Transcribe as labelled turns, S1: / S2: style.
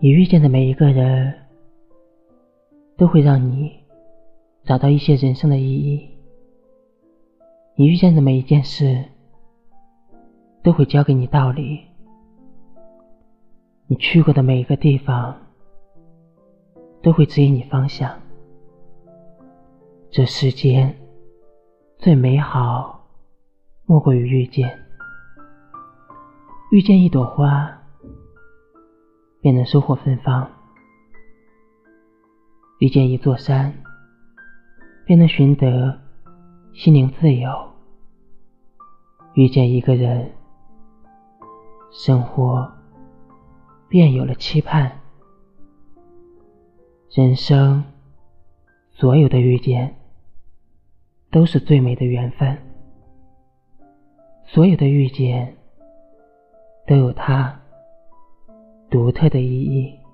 S1: 你遇见的每一个人，都会让你找到一些人生的意义。你遇见的每一件事，都会教给你道理。你去过的每一个地方，都会指引你方向。这世间最美好，莫过于遇见。遇见一朵花。便能收获芬芳。遇见一座山，便能寻得心灵自由。遇见一个人，生活便有了期盼。人生所有的遇见，都是最美的缘分。所有的遇见，都有它。退的意义。